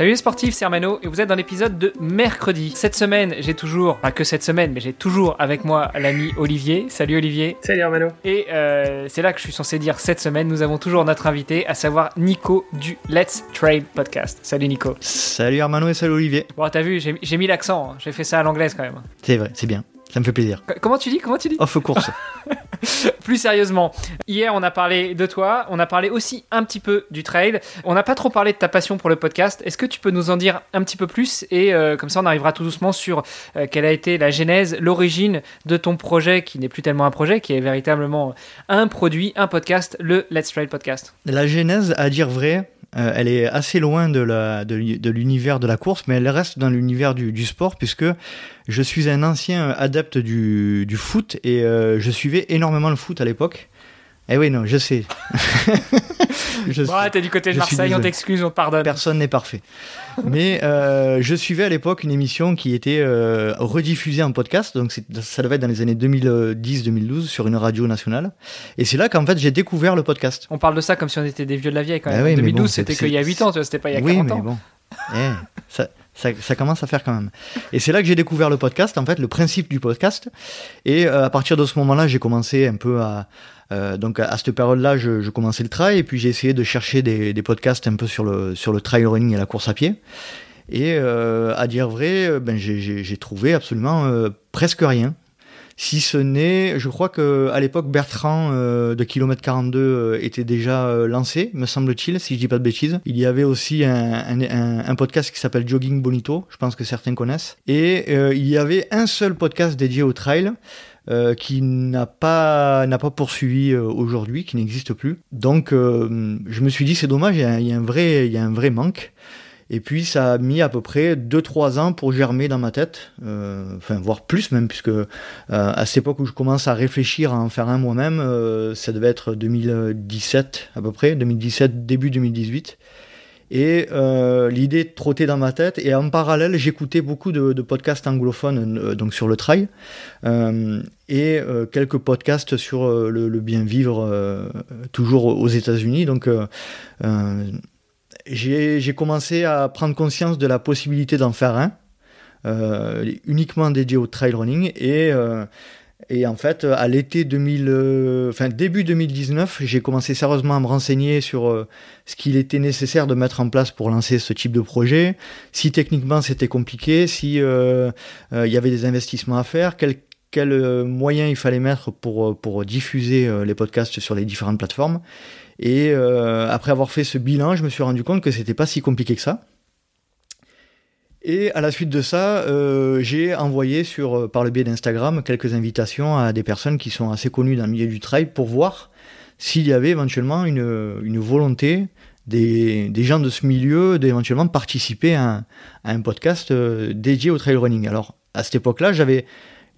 Salut les sportifs, c'est Hermano et vous êtes dans l'épisode de mercredi. Cette semaine, j'ai toujours, pas que cette semaine, mais j'ai toujours avec moi l'ami Olivier. Salut Olivier. Salut Hermano. Et euh, c'est là que je suis censé dire cette semaine, nous avons toujours notre invité, à savoir Nico du Let's Trail Podcast. Salut Nico. Salut Hermano et salut Olivier. Bon, t'as vu, j'ai mis l'accent, hein. j'ai fait ça à l'anglaise quand même. C'est vrai, c'est bien. Ça me fait plaisir. Comment tu dis Comment tu dis? Off course. Plus sérieusement, hier on a parlé de toi, on a parlé aussi un petit peu du trail. On n'a pas trop parlé de ta passion pour le podcast. Est-ce que tu peux nous en dire un petit peu plus et euh, comme ça on arrivera tout doucement sur euh, quelle a été la genèse, l'origine de ton projet qui n'est plus tellement un projet, qui est véritablement un produit, un podcast, le Let's Trail Podcast? la genèse, à dire vrai, euh, elle est assez loin de la- de l'u- de l'univers de, la course, mais elle reste dans l'univers du, du sport puisque je suis un ancien adepte du, du foot et euh, je suivais énormément le foot à l'époque. Eh oui, non, je sais. Je Bon, t'es du côté de je Marseille, on t'excuse, on te pardonne. Personne n'est parfait. Mais euh, je suivais à l'époque une émission qui était euh, rediffusée en podcast, donc ça devait être dans les années 2010-2012 sur une radio nationale. Et c'est là qu'en fait j'ai découvert le podcast. On parle de ça comme si on était des vieux de la vieille quand même. Ah oui, mais 2012, bon, c'était qu'il y a c'est- 8 ans, tu vois, c'était pas il y a oui, 40 mais ans. bon. Eh, ça, ça, commence à faire quand même. Et c'est là que j'ai découvert le podcast, en fait, le principe du podcast. Et euh, à partir de ce moment-là, j'ai commencé un peu à... euh, donc à, cette période-là, je, commençais le trail et puis j'ai essayé de chercher des, podcasts un peu sur le, sur le trail running et la course à pied. Et euh, à dire vrai, ben, j'ai- trouvé absolument presque rien. Si ce n'est, je crois que à l'époque Bertrand euh, de Kilomètre 42 euh, était déjà euh, lancé, me semble-t-il, si je dis pas de bêtises. Il y avait aussi un, un, un- podcast qui s'appelle Jogging Bonito, je pense que certains connaissent. Et euh, il y avait un seul podcast dédié au trail. euh, qui n'a pas n'a pas poursuivi euh, aujourd'hui, qui n'existe plus. Donc, euh, je me suis dit c'est dommage, il y, y a un vrai il y a un vrai manque. Et puis ça a mis à peu près 2-3 ans pour germer dans ma tête, euh, enfin voire plus même, puisque euh, à cette époque où je commence à réfléchir à en faire un moi-même, euh, ça devait être 2017 à peu près, 2017, début 2018. Et euh, l'idée trottait dans ma tête. Et en parallèle, j'écoutais beaucoup de, podcasts anglophones, euh, donc sur le trail, euh, et quelques podcasts sur le, le bien vivre, toujours aux États-Unis. Donc j'ai commencé à prendre conscience de la possibilité d'en faire un, euh, uniquement dédié au trail running. Et, euh, et en fait, à l'été 2000, euh, début 2019, j'ai commencé sérieusement à me renseigner sur euh, ce qu'il était nécessaire de mettre en place pour lancer ce type de projet, si techniquement c'était compliqué, si euh, euh, il y avait des investissements à faire, quels euh, moyens il fallait mettre pour, pour diffuser les podcasts sur les différentes plateformes. Et euh, après avoir fait ce bilan, je me suis rendu compte que c'était pas si compliqué que ça. Et à la suite de ça, euh, j'ai envoyé sur, euh, par le biais d'Instagram quelques invitations à des personnes qui sont assez connues dans le milieu du trail pour voir s'il y avait éventuellement une, une volonté des, des gens de ce milieu d'éventuellement participer à un, podcast dédié au trail running. Alors à cette époque-là, j'avais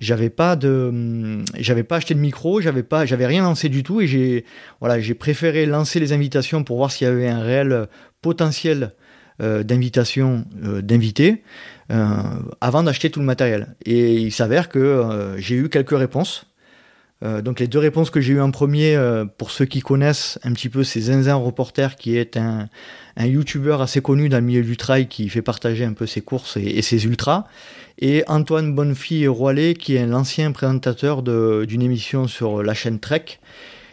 j'avais pas de hum, j'avais pas acheté de micro, j'avais pas j'avais rien lancé du tout et j'ai voilà, j'ai préféré lancer les invitations pour voir s'il y avait un réel potentiel euh, d'invitation euh, d'invités euh, avant d'acheter tout le matériel. Et il s'avère que euh, j'ai eu quelques réponses. Euh, donc les deux réponses que j'ai eues en premier, euh, pour ceux qui connaissent un petit peu, c'est Zinzin Reporter, qui est un, un YouTuber assez connu dans le milieu du trail, qui fait partager un peu ses courses et, ses ultras, et Antoine Bonnefille Roilet, qui est l'ancien présentateur d'une émission sur la chaîne Trek.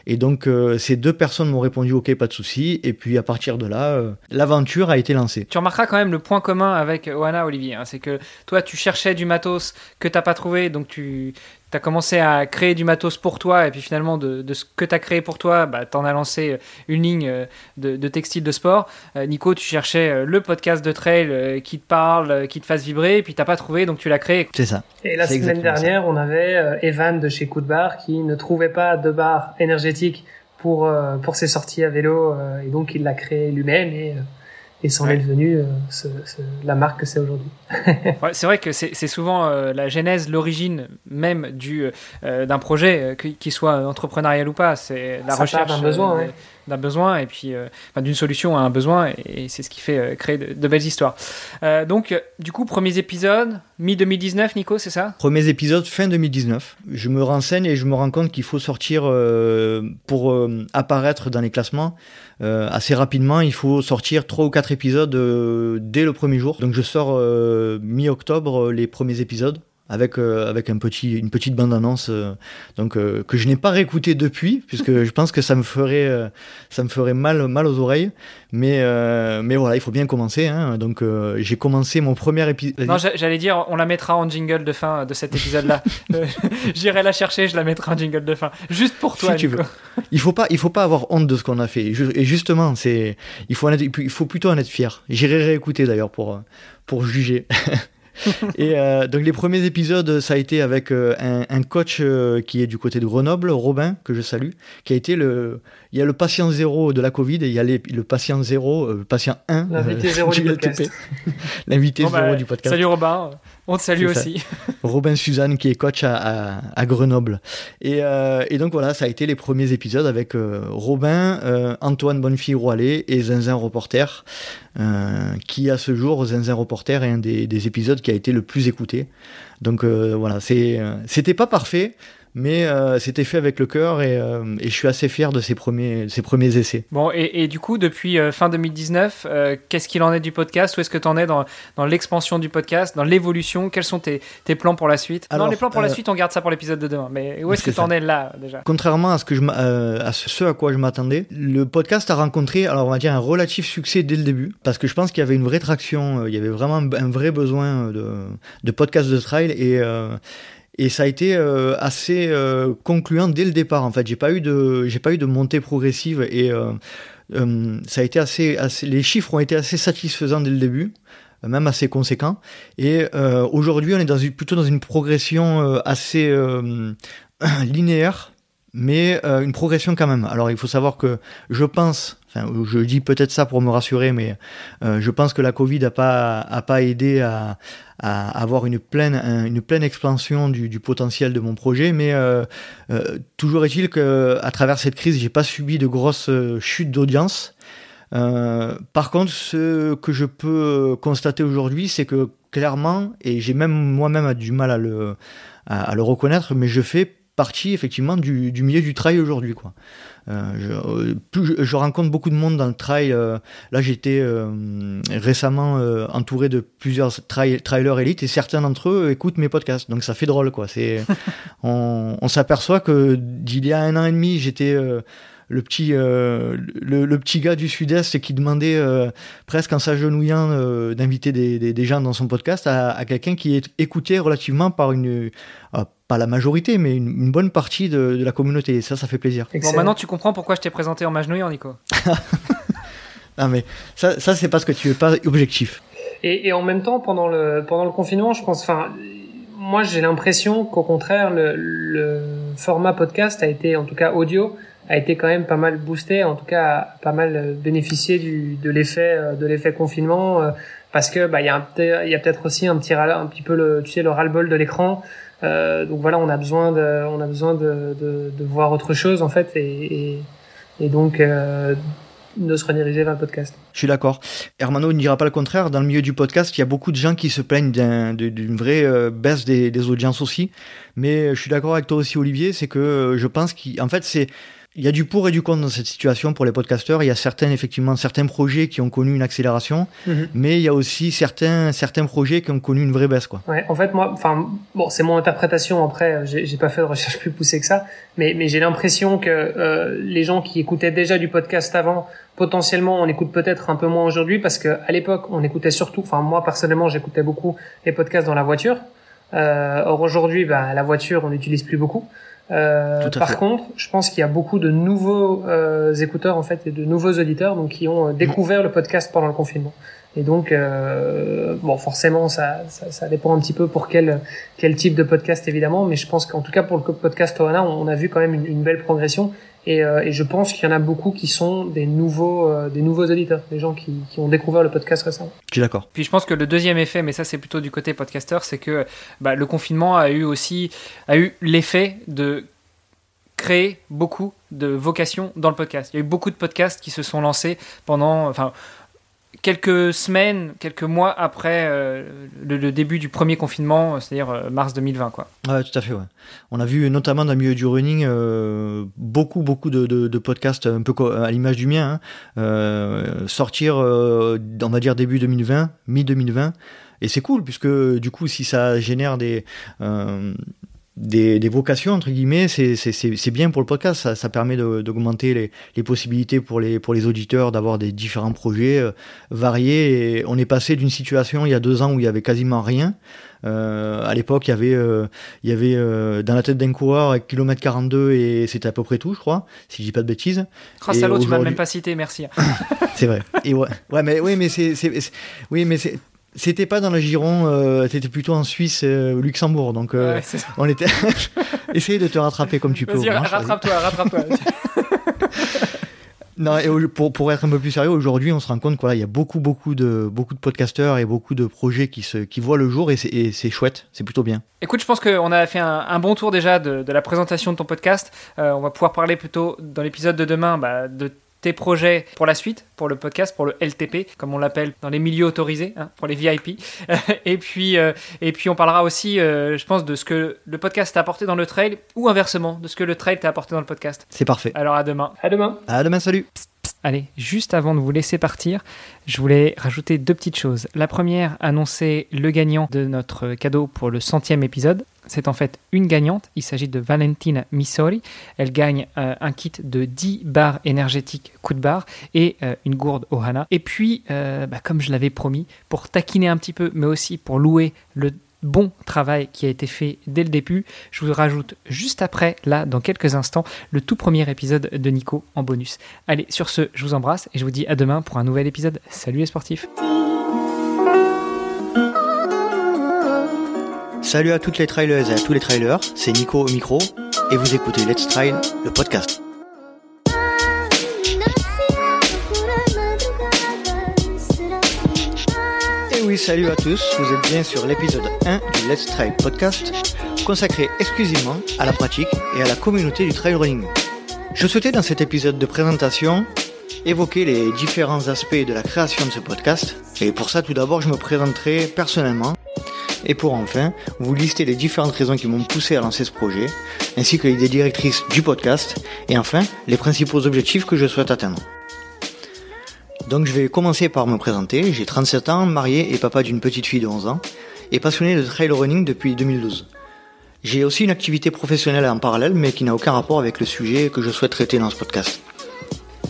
Et donc euh, ces deux personnes m'ont répondu ok, pas de souci. Et puis à partir de là, l'aventure a été lancée. Tu remarqueras quand même le point commun avec Oana, Olivier. hein, c'est que toi, tu cherchais du matos que t'as pas trouvé, donc tu as commencé à créer du matos pour toi, et puis finalement, de, de ce que tu as créé pour toi, bah, tu en as lancé euh, une ligne euh, de, de textile de sport. Euh, Nico, tu cherchais le podcast de trail qui te parle, qui te fasse vibrer, et puis t'as pas trouvé, donc tu l'as créé. C'est ça. Et la semaine dernière, on avait Evan de chez Coup de Barre qui ne trouvait pas de barre énergétique pour pour ses sorties à vélo et donc il l'a créé lui-même et euh, et c'en est devenu la marque que c'est aujourd'hui. ouais, c'est vrai que c'est souvent la genèse, l'origine même du d'un projet, qu'il soit entrepreneurial ou pas. C'est la recherche d'un besoin. D'un besoin et puis d'une solution à un besoin et, c'est ce qui fait créer de, belles histoires. donc du coup premiers épisodes mi 2019 Nico c'est ça? Premiers épisodes fin 2019. Je me renseigne et je me rends compte qu'il faut sortir pour apparaître dans les classements euh, assez rapidement, il faut sortir trois ou quatre épisodes euh, dès le premier jour. Donc je sors euh, mi-octobre les premiers épisodes avec avec un petit une petite bande annonce donc que je n'ai pas réécouté depuis puisque je pense que ça me ferait ça me ferait mal mal aux oreilles mais, euh, mais voilà, il faut bien commencer. Hein. Donc, euh, j'ai commencé mon premier épisode. Non, j'allais dire, on la mettra en jingle de fin de cet épisode-là. Euh, j'irai la chercher, je la mettrai en jingle de fin. Juste pour toi, si tu veux. Il faut pas, il faut pas avoir honte de ce qu'on a fait. Et justement, c'est, il faut, il faut plutôt en être fier. J'irai réécouter d'ailleurs pour, pour juger. et euh, donc les premiers épisodes, ça a été avec euh, un, coach euh, qui est du côté de Grenoble, Robin, que je salue, qui a été le... Il y a le patient zéro de la Covid et il y a le patient zéro, le patient 1. L'invité zéro du podcast. L'invité zéro bah, du podcast. Salut Robin. On te salue aussi. Robin Suzanne qui est coach à, Grenoble. Euh, et, donc voilà, ça a été les premiers épisodes avec euh, Robin, euh, Antoine Bonnefille-Roilet et Zinzin Reporter, qui à ce jour, Zinzin Reporter est un des, épisodes qui a été le plus écouté. Donc voilà, c'était pas parfait, mais euh, c'était fait avec le cœur euh, et, je suis assez fier de ces premiers, ces premiers essais. Bon, et, du coup, depuis euh, fin 2019, qu'est-ce qu'il en est du podcast? Où est-ce que tu en es dans, dans l'expansion du podcast, dans l'évolution? Quels sont tes, tes, plans pour la suite? Alors, Non, les plans pour la suite, on garde ça pour l'épisode de demain, mais où est-ce que tu en es là déjà? Contrairement à ce, que je, à ce à quoi je m'attendais, le podcast a rencontré, alors on va dire, un relatif succès dès le début, parce que je pense qu'il y avait une vraie traction, il y avait vraiment un vrai besoin de, de podcast de trail et et ça a été euh, assez euh, concluant dès le départ. En fait, j'ai pas eu de, j'ai pas eu de montée progressive et euh, ça a été assez, assez, les chiffres ont été assez satisfaisants dès le début, même assez conséquents. Et aujourd'hui, on est dans une, plutôt dans une progression assez linéaire, mais une progression quand même. Alors, il faut savoir que je pense je dis peut-être ça pour me rassurer, mais euh, je pense que la Covid n'a pas, aidé à, avoir une pleine, expansion du, potentiel de mon projet. Mais euh, euh, toujours est-il qu'à travers cette crise, j'ai pas subi de grosses chutes d'audience. par contre, ce que je peux constater aujourd'hui, c'est que clairement, et j'ai même moi-même du mal à, le reconnaître, mais je fais partie effectivement du, du milieu du trail aujourd'hui. quoi. Euh, je, je, rencontre beaucoup de monde dans le trail. Euh, là, j'étais euh, récemment entouré de plusieurs trailers élites et certains d'entre eux écoutent mes podcasts. Donc ça fait drôle, quoi. C'est, on, on s'aperçoit que d'il y a un an et demi, j'étais le petit, euh, le, petit gars du Sud-Est qui demandait euh, presque en s'agenouillant euh, d'inviter des, des, gens dans son podcast à, quelqu'un qui est écouté relativement par une, pas la majorité, mais une, bonne partie de, la communauté. Et ça, ça fait plaisir. Bon, maintenant tu comprends pourquoi je t'ai présenté en m'agenouillant, Nico. non, mais ça, ça c'est parce que tu es pas objectif. Et, et, en même temps, pendant le, pendant le confinement, je pense, enfin, moi j'ai l'impression qu'au contraire, le, le format podcast a été, en tout cas audio, a été quand même pas mal boosté, en tout cas pas mal bénéficié du, de l'effet de l'effet confinement euh, parce que bah il y a il y a peut-être aussi un petit un petit peu le tu sais le ras-le-bol de l'écran. Euh, donc voilà, on a besoin de on a besoin de, de, de voir autre chose en fait et, et, et donc euh, de se rediriger vers le podcast. Je suis d'accord. Hermano ne dira pas le contraire. Dans le milieu du podcast, il y a beaucoup de gens qui se plaignent d'une vraie baisse des, des, audiences aussi. Mais je suis d'accord avec toi aussi, Olivier. C'est que je pense qu'en fait, c'est il y a du pour et du contre dans cette situation pour les podcasteurs. Il y a certains, effectivement, certains projets qui ont connu une accélération, mhm. mais il y a aussi certains, certains projets qui ont connu une vraie baisse, quoi. Ouais, en fait, moi, enfin, bon, c'est mon interprétation. Après, j'ai pas fait de recherche plus poussée que ça, mais, mais j'ai l'impression que euh, les gens qui écoutaient déjà du podcast avant, potentiellement, on écoute peut-être un peu moins aujourd'hui parce que à l'époque, on écoutait surtout. Enfin, moi personnellement, j'écoutais beaucoup les podcasts dans la voiture. Euh, or aujourd'hui, bah, la voiture, on n'utilise plus beaucoup. Euh, par contre, je pense qu'il y a beaucoup de nouveaux euh, écouteurs en fait et de nouveaux auditeurs donc qui ont euh, découvert le podcast pendant le confinement. Et donc, euh, bon, forcément, ça, ça, ça, dépend un petit peu pour quel, quel type de podcast, évidemment. Mais je pense qu'en tout cas, pour le podcast Ohana, on a vu quand même une, une belle progression. Et, euh, et, je pense qu'il y en a beaucoup qui sont des nouveaux, euh, des nouveaux auditeurs, des gens qui, qui, ont découvert le podcast récemment. Je suis d'accord. Puis je pense que le deuxième effet, mais ça c'est plutôt du côté podcasteur, c'est que bah, le confinement a eu aussi a eu l'effet de créer beaucoup de vocations dans le podcast. Il y a eu beaucoup de podcasts qui se sont lancés pendant, enfin, quelques semaines, quelques mois après euh, le, début du premier confinement, c'est-à-dire euh, mars 2020. Quoi. Ouais, tout à fait. Ouais. On a vu notamment dans le milieu du running euh, beaucoup, beaucoup de, podcasts, un peu à l'image du mien, hein, euh, sortir, euh, on va dire début 2020, mi-2020. Et c'est cool, puisque du coup, si ça génère des, des, des, vocations entre guillemets, c'est bien pour le podcast. Ça, ça permet d'augmenter les, les, possibilités pour les, pour les auditeurs d'avoir des différents projets euh, variés. Et on est passé d'une situation il y a deux ans où il y avait quasiment rien. Euh, à l'époque, il y avait, euh, il y avait euh, dans la tête d'un coureur avec kilomètre 42 et c'était à peu près tout, je crois, si je dis pas de bêtises. Oh, salaud, tu m'as même pas cité, merci. c'est vrai. Et ouais, ouais, mais oui, mais c'est, oui, mais c'est c'était pas dans le giron, euh, c'était plutôt en Suisse, euh, Luxembourg. Donc euh, ouais, on était. Essaye de te rattraper comme tu peux. Vas-y, rattrape-toi, rattrape-toi. non, et pour, pour être un peu plus sérieux, aujourd'hui, on se rend compte qu'il voilà, y a beaucoup, beaucoup de, beaucoup de podcasteurs et beaucoup de projets qui, se, qui voient le jour et c'est chouette, c'est plutôt bien. Écoute, je pense qu'on a fait un, un, bon tour déjà de, de, la présentation de ton podcast. Euh, on va pouvoir parler plutôt dans l'épisode de demain bah, de tes projets pour la suite, pour le podcast, pour le LTP, comme on l'appelle dans les milieux autorisés, hein, pour les VIP. et, puis, euh, et puis on parlera aussi, euh, je pense, de ce que le podcast t'a apporté dans le trail, ou inversement, de ce que le trail t'a apporté dans le podcast. C'est parfait. Alors à demain. À demain. À demain, salut. Psst. Allez, juste avant de vous laisser partir, je voulais rajouter deux petites choses. La première, annoncer le gagnant de notre cadeau pour le centième épisode c'est en fait une gagnante. Il s'agit de Valentina Missori. Elle gagne euh, un kit de 10 barres énergétiques coup de barre et euh, une gourde Ohana. Et puis, euh, bah, comme je l'avais promis, pour taquiner un petit peu, mais aussi pour louer le bon travail qui a été fait dès le début, je vous rajoute juste après, là, dans quelques instants, le tout premier épisode de Nico en bonus. Allez, sur ce, je vous embrasse et je vous dis à demain pour un nouvel épisode. Salut les sportifs Salut à toutes les trailers et à tous les trailers, c'est Nico au micro et vous écoutez Let's Trail, le podcast. Salut à tous, vous êtes bien sur l'épisode 1 du Let's Trail podcast consacré exclusivement à la pratique et à la communauté du trail running. Je souhaitais dans cet épisode de présentation évoquer les différents aspects de la création de ce podcast et pour ça tout d'abord je me présenterai personnellement et pour enfin vous lister les différentes raisons qui m'ont poussé à lancer ce projet, ainsi que l'idée directrice du podcast, et enfin les principaux objectifs que je souhaite atteindre. Donc je vais commencer par me présenter, j'ai 37 ans, marié et papa d'une petite fille de 11 ans, et passionné de trail running depuis 2012. J'ai aussi une activité professionnelle en parallèle, mais qui n'a aucun rapport avec le sujet que je souhaite traiter dans ce podcast.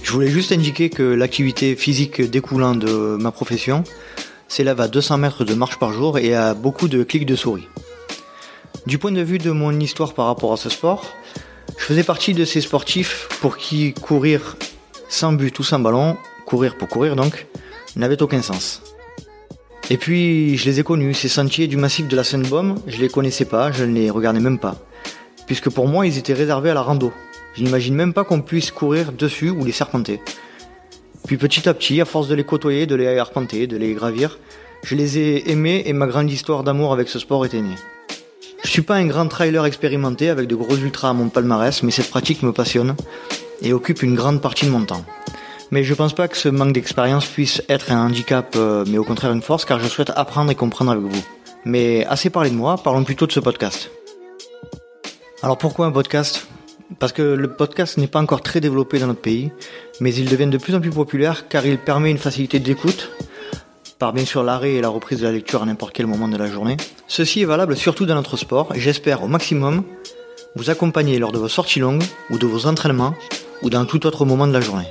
Je voulais juste indiquer que l'activité physique découlant de ma profession s'élève à 200 mètres de marche par jour et à beaucoup de clics de souris. Du point de vue de mon histoire par rapport à ce sport, je faisais partie de ces sportifs pour qui courir sans but ou sans ballon, courir pour courir donc, n'avait aucun sens. Et puis, je les ai connus, ces sentiers du massif de la Seine-Baume, je les connaissais pas, je ne les regardais même pas. Puisque pour moi, ils étaient réservés à la rando. Je n'imagine même pas qu'on puisse courir dessus ou les serpenter. Puis petit à petit, à force de les côtoyer, de les arpenter, de les gravir, je les ai aimés et ma grande histoire d'amour avec ce sport était née. Je suis pas un grand trailer expérimenté avec de gros ultras à mon palmarès, mais cette pratique me passionne et occupe une grande partie de mon temps. Mais je pense pas que ce manque d'expérience puisse être un handicap, euh, mais au contraire une force, car je souhaite apprendre et comprendre avec vous. Mais assez parlé de moi, parlons plutôt de ce podcast. Alors pourquoi un podcast? Parce que le podcast n'est pas encore très développé dans notre pays, mais il devient de plus en plus populaire car il permet une facilité d'écoute, par bien sûr l'arrêt et la reprise de la lecture à n'importe quel moment de la journée. Ceci est valable surtout dans notre sport et j'espère au maximum vous accompagner lors de vos sorties longues ou de vos entraînements ou dans tout autre moment de la journée.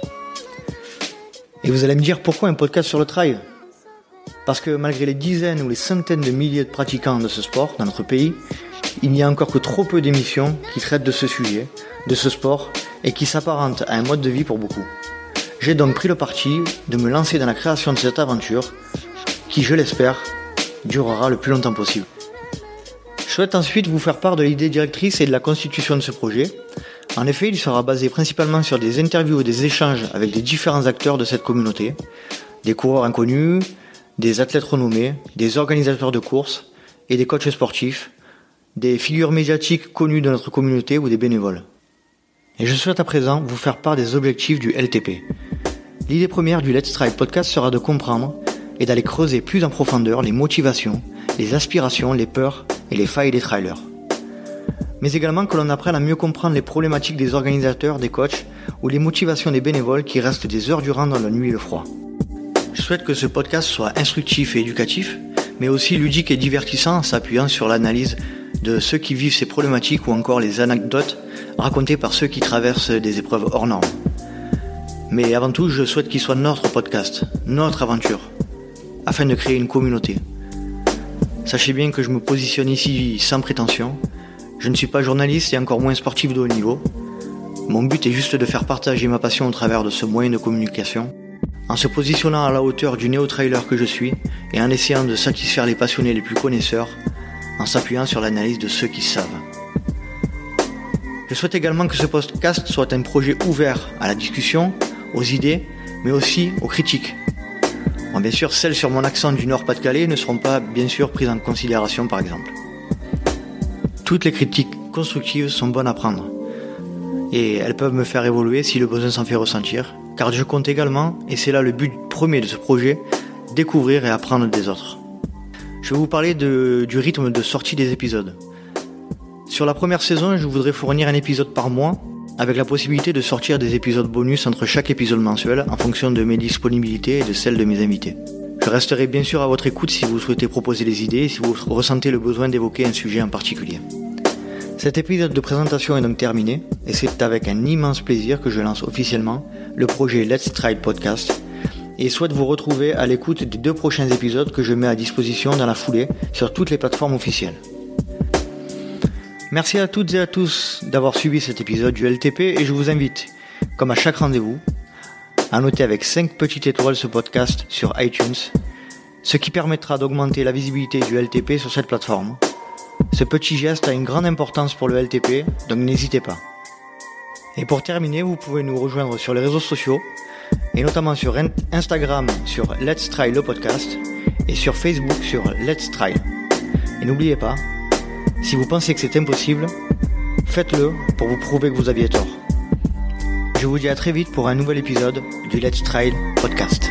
Et vous allez me dire pourquoi un podcast sur le trail? Parce que malgré les dizaines ou les centaines de milliers de pratiquants de ce sport dans notre pays, il n'y a encore que trop peu d'émissions qui traitent de ce sujet, de ce sport, et qui s'apparentent à un mode de vie pour beaucoup. J'ai donc pris le parti de me lancer dans la création de cette aventure qui, je l'espère, durera le plus longtemps possible. Je souhaite ensuite vous faire part de l'idée directrice et de la constitution de ce projet. En effet, il sera basé principalement sur des interviews et des échanges avec des différents acteurs de cette communauté, des coureurs inconnus, des athlètes renommés, des organisateurs de courses et des coachs sportifs, des figures médiatiques connues de notre communauté ou des bénévoles. Et je souhaite à présent vous faire part des objectifs du LTP. L'idée première du Let's Try podcast sera de comprendre et d'aller creuser plus en profondeur les motivations, les aspirations, les peurs et les failles des trailers. Mais également que l'on apprenne à mieux comprendre les problématiques des organisateurs, des coachs ou les motivations des bénévoles qui restent des heures durant dans la nuit et le froid. Je souhaite que ce podcast soit instructif et éducatif, mais aussi ludique et divertissant en s'appuyant sur l'analyse de ceux qui vivent ces problématiques ou encore les anecdotes racontées par ceux qui traversent des épreuves hors normes. Mais avant tout, je souhaite qu'il soit notre podcast, notre aventure, afin de créer une communauté. Sachez bien que je me positionne ici sans prétention. Je ne suis pas journaliste et encore moins sportif de haut niveau. Mon but est juste de faire partager ma passion au travers de ce moyen de communication, en se positionnant à la hauteur du néo-trailer que je suis et en essayant de satisfaire les passionnés les plus connaisseurs, en s'appuyant sur l'analyse de ceux qui savent. Je souhaite également que ce podcast soit un projet ouvert à la discussion, aux idées, mais aussi aux critiques. bien sûr, celles sur mon accent du Nord-Pas-de-Calais ne seront pas bien sûr prises en considération par exemple. Toutes les critiques constructives sont bonnes à prendre. Et elles peuvent me faire évoluer si le besoin s'en fait ressentir, car je compte également, et c'est là le but premier de ce projet, découvrir et apprendre des autres. Je vais vous parler du rythme de sortie des épisodes. Sur la première saison, je voudrais fournir un épisode par mois avec la possibilité de sortir des épisodes bonus entre chaque épisode mensuel en fonction de mes disponibilités et de celles de mes invités. Je resterai bien sûr à votre écoute si vous souhaitez proposer des idées si vous ressentez le besoin d'évoquer un sujet en particulier. Cet épisode de présentation est donc terminé et c'est avec un immense plaisir que je lance officiellement le projet Let's Try Podcast et souhaite vous retrouver à l'écoute des deux prochains épisodes que je mets à disposition dans la foulée sur toutes les plateformes officielles. Merci à toutes et à tous d'avoir suivi cet épisode du LTP et je vous invite, comme à chaque rendez-vous, à noter avec 5 petites étoiles ce podcast sur iTunes, ce qui permettra d'augmenter la visibilité du LTP sur cette plateforme. Ce petit geste a une grande importance pour le LTP, donc n'hésitez pas. Et pour terminer, vous pouvez nous rejoindre sur les réseaux sociaux, et notamment sur Instagram sur Let's Try le podcast, et sur Facebook sur Let's Try. Et n'oubliez pas, si vous pensez que c'est impossible, faites-le pour vous prouver que vous aviez tort. Je vous dis à très vite pour un nouvel épisode du Let's Try podcast.